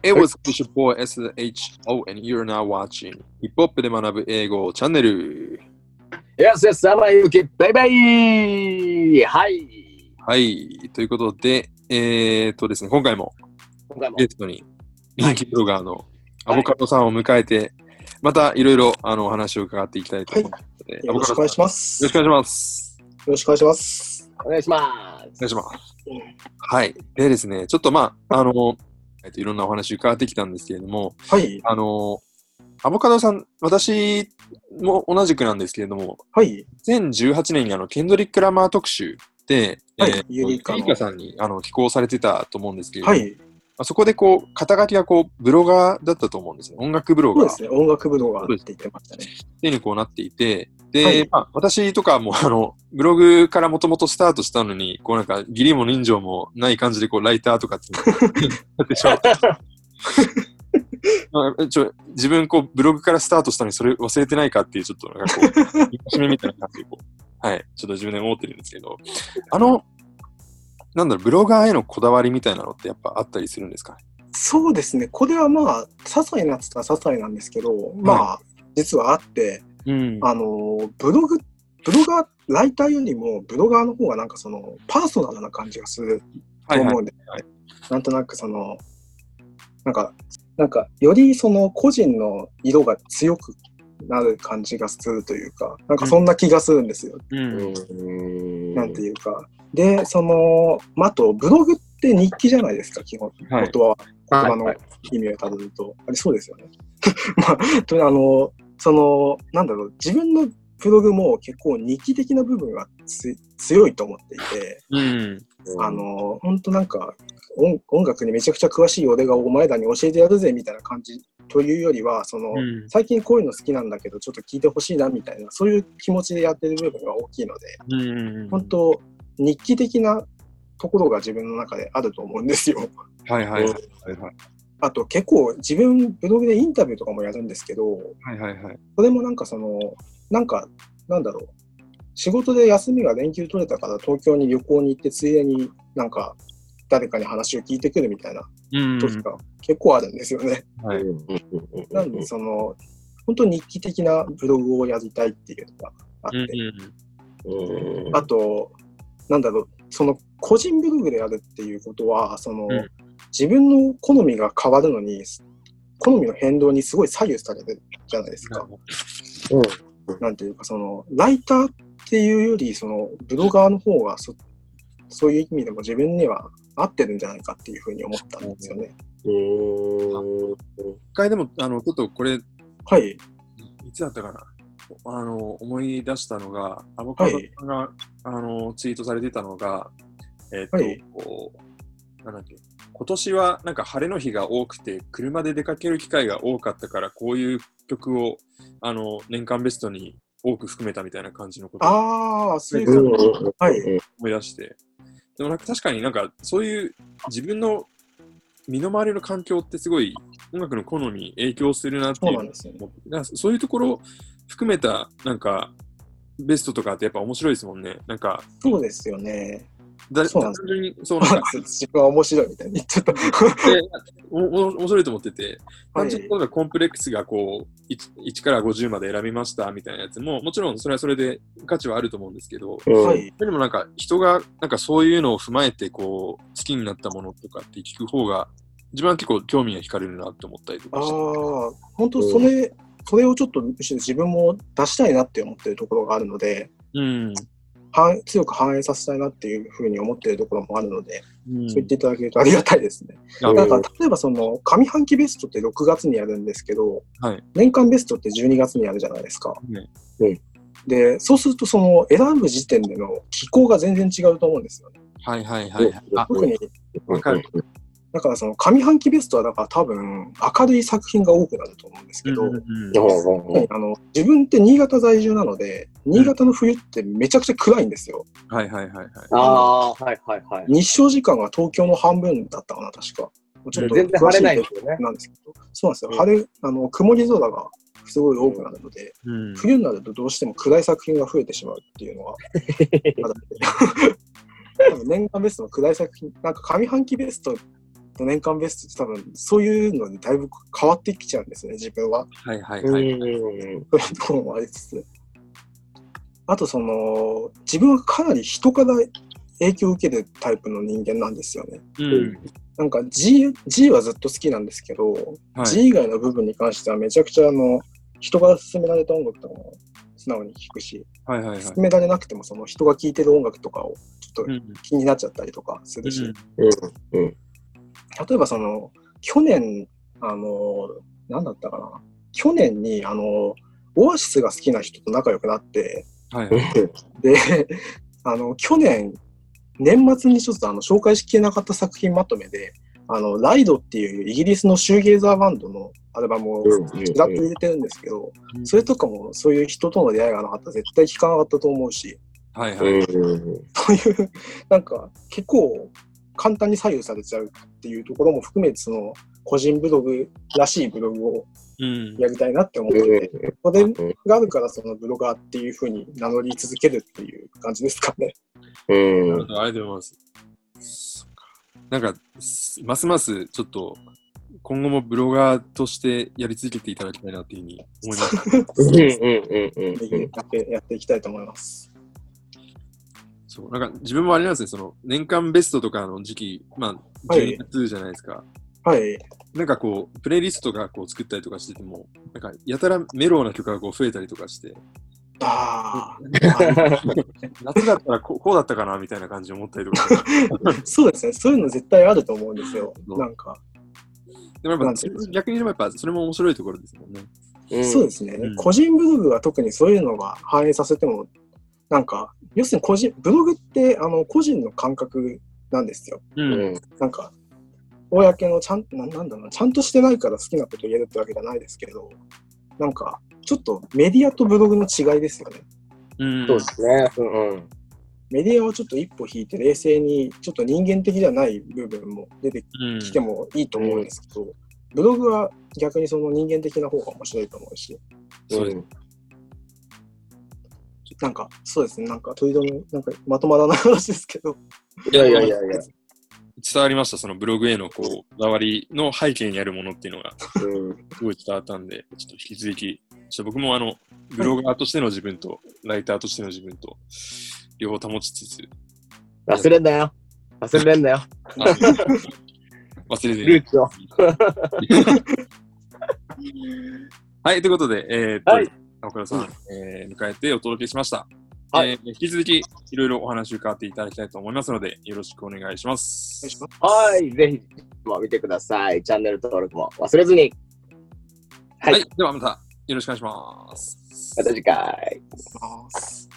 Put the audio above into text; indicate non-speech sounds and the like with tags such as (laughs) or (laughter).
It was Bishop Boy SHO and you're now watching ヒップホップで学ぶ英語チャンネル。Yes, yes, 生ゆき、バイバイはい。はい。ということで、えー、っとですね、今回も今回もゲストに人気ブロガーのアボカドさんを迎えて、またいろいろあのお話を伺っていきたいと思いますので、よろしくお願いしまます。よろしくお願いします。よろしくお願いします。お願いします。お願いします。はい。でですね、ちょっとまあ、あの、えっと、いろんなお話伺ってきたんですけれども、はい。あの、アボカドさん、私も同じくなんですけれども、はい。2018年にあの、ケンドリック・ラマー特集で、はいえーユニーカさんにあの寄稿されてたと思うんですけれども、はい。まあそこでこう、肩書きがこう、ブロガーだったと思うんですね。音楽ブロガーっそうですね。音楽部動画って言ってましたね。ていうにこうなっていて、で、はい。まあ、私とかもあの、ブログからもともとスタートしたのに、こうなんか、義理も人情もない感じで、こう、ライターとかっていうのをやってしまった。ま (laughs) あちょ自分こうブログからスタートしたのにそれ忘れてないかっていうちょっとなんかこう、戒めみたいな感じでこう、はい、ちょっと自分で思ってるんですけど、あの、なんだろう、ブロガーへのこだわりみたいなのってやっぱあったりするんですか？ねそうですね。これはまあ、些細なって言ったら些細なんですけど、まあ、実はあって、うん。あの、ブログ、ブロガー、ライターよりもブロガーの方がなんかその、パーソナルな感じがすると思うんで、はいなんとなくその、なんか、なんか、よりその個人の色が強くなる感じがするというか、なんかそんな気がするんですよ。うん。なんていうか。で、その、まああと、ブログって日記じゃないですか、基本。はい元は、言葉のはい意味をたどると。あれ、そうですよね。(laughs) まあ、とあの、その、なんだろう、自分のブログも結構日記的な部分がつ強いと思っていて、うん。あの、本当なんか音、音楽にめちゃくちゃ詳しい俺がお前らに教えてやるぜみたいな感じというよりは、その、うん最近こういうの好きなんだけど、ちょっと聞いてほしいなみたいな、そういう気持ちでやってる部分が大きいので、うん。本当、日記的なところが自分の中であると思うんですよ。はいはいはいはい。あと結構自分ブログでインタビューとかもやるんですけど、はいはいはい。それもなんかその、なんか、なんだろう。仕事で休みが連休取れたから東京に旅行に行ってついでになんか誰かに話を聞いてくるみたいなうん時が結構あるんですよね。はい。なんでその、本当に日記的なブログをやりたいっていうのがあって、あと、なんだろう、その個人ブログでやるっていうことは、その、うん自分の好みが変わるのに、好みの変動にすごい左右されるじゃないですか。なん。ていうか、その、ライターっていうより、その、ブロガーの方がそ、そういう意味でも自分には合ってるんじゃないかっていうふうに思ったんですよね。一回でも、あの、ちょっとこれ、はい。いつだったかな。あの、思い出したのが、アボカドさんが、あの、ツイートされてたのが、えっ、と、はい。こう、なんだっけ、今年はなんか晴れの日が多くて、車で出かける機会が多かったから、こういう曲を、あの、年間ベストに多く含めたみたいな感じのことをああ、そういう感じ。はい。思い出して、でもなんか確かになんかそういう自分の身の回りの環境ってすごい音楽の好みに影響するなってそいううなんですよね。そういうところ含めたなんかベストとかってやっぱ面白いですもんね。なんかそうですよね。だそうなんです単純にそうなんか (laughs) 自分は面白いみたいに言っちゃった。でおお面白いと思ってて、はい単純に例えばコンプレックスがこう 1, 1から50まで選びましたみたいなやつももちろんそれはそれで価値はあると思うんですけど、はい。でもなんか人がなんかそういうのを踏まえてこう好きになったものとかって聞く方が自分は結構興味が惹かれるなって思ったりとああかして。、本当それ、それをちょっと自分も出したいなって思ってるところがあるので、うん。反強く反映させたいなっていうふうに思ってるところもあるので、うんそう言っていただけるとありがたいですね。あなんか例えばその上半期ベストって6月にやるんですけど、はい年間ベストって12月にやるじゃないですか。ねで、そうするとその選ぶ時点での気候が全然違うと思うんですよね。はいはいはい特に、わかる。だからその上半期ベストはだから多分明るい作品が多くなると思うんですけど、うんうんあの自分って新潟在住なので、新潟の冬ってめちゃくちゃ暗いんですよ。はいはいはいはい。ああ、はいはいはい。日照時間が東京の半分だったかな、確か。ちょっと全然晴れないん詳しですよね。なんですけど、そうなんですよ。晴れ、あの、曇り空がすごい多くなるので、うん冬になるとどうしても暗い作品が増えてしまうっていうのは (laughs) 年間 (laughs) ベストの暗い作品、なんか上半期ベストと年間ベストって多分そういうのにだいぶ変わってきちゃうんですね、自分は。はいはいうん。はい。そういうところもありつつ。あとその、自分はかなり人から影響を受けるタイプの人間なんですよね。うん。なんか G, G はずっと好きなんですけど、はい G 以外の部分に関してはめちゃくちゃあの、人から勧められた音楽とかも素直に聴くし、はいはいはい。勧められなくてもその人が聴いてる音楽とかをちょっとうん気になっちゃったりとかするし、うんうん。例えばその、去年、あの、なんだったかな。去年に、あの、オアシスが好きな人と仲良くなって、はいはい。で、あの、去年、年末にちょっとあの紹介しきれなかった作品まとめで、あの、ライドっていうイギリスのシューゲーザーバンドのアルバムをうんちらっと入れてるんですけど、それとかもそういう人との出会いがなかったら絶対聞かなかったと思うし、はいはい。うん。そういう、なんか結構簡単に左右されちゃうっていうところも含めて、その個人ブログらしいブログをうん。やりたいなって思ってて、それがあるからそのブロガーっていうふうに名乗り続けるっていう感じですかね。うん。なるほどありがとうございます。なんか、すますますちょっと、今後もブロガーとしてやり続けていただきたいなっていうふうに思います。うん。うん。うん。ぜひやってやっていきたいと思います。そう、なんか自分もあれなんですね、その年間ベストとかの時期、まあ、はい12月じゃないですか。はい。なんかこう、プレイリストとかこう作ったりとかしてても、なんかやたらメローな曲がこう増えたりとかして、あ (laughs) 夏だったらこうこうだったかなみたいな感じで思ったりとか。あ、(laughs) そうですね。そういうの絶対あると思うんですよ。なんか、でもやっぱ逆に言えばやっぱそれも面白いところですもんね。そうですね、うん個人ブログは特にそういうのが反映させても、なんか、要するに個人、ブログってあの個人の感覚なんですよ。う。うんん。なんか、公のちゃん、ななんだろうな、ちゃんとしてないから好きなこと言えるってわけじゃないですけど、なんか、ちょっとメディアとブログの違いですよね。うん。そうですね。うん。メディアはちょっと一歩引いて冷静に、ちょっと人間的じゃない部分も出てうんきてもいいと思うんですけど、ブログは逆にその人間的な方が面白いと思うし、そうですなんか、そうですね、なんか、トイドの、なんか、まとまらない話ですけど、いやいやいやいや。伝わりました、そのブログへのこうこだわりの背景にあるものっていうのがうん。すごい伝わったんで、ちょっと引き続き、ちょっと僕もあの、ブロガーとしての自分と、ライターとしての自分と、両方保ちつつ、忘れんなよ。忘れんなよ。あ忘れずに。ルーツを。(laughs) はい、ということで、えーっと、はい岡田さん、えー迎えてお届けしました。はいえー引き続き、いろいろお話を伺っていただきたいと思いますので、よろしくお願いします。はい。ぜひ、も見てください。チャンネル登録も忘れずに。ははいい、ではまたよろしくお願いします。また次回。ます。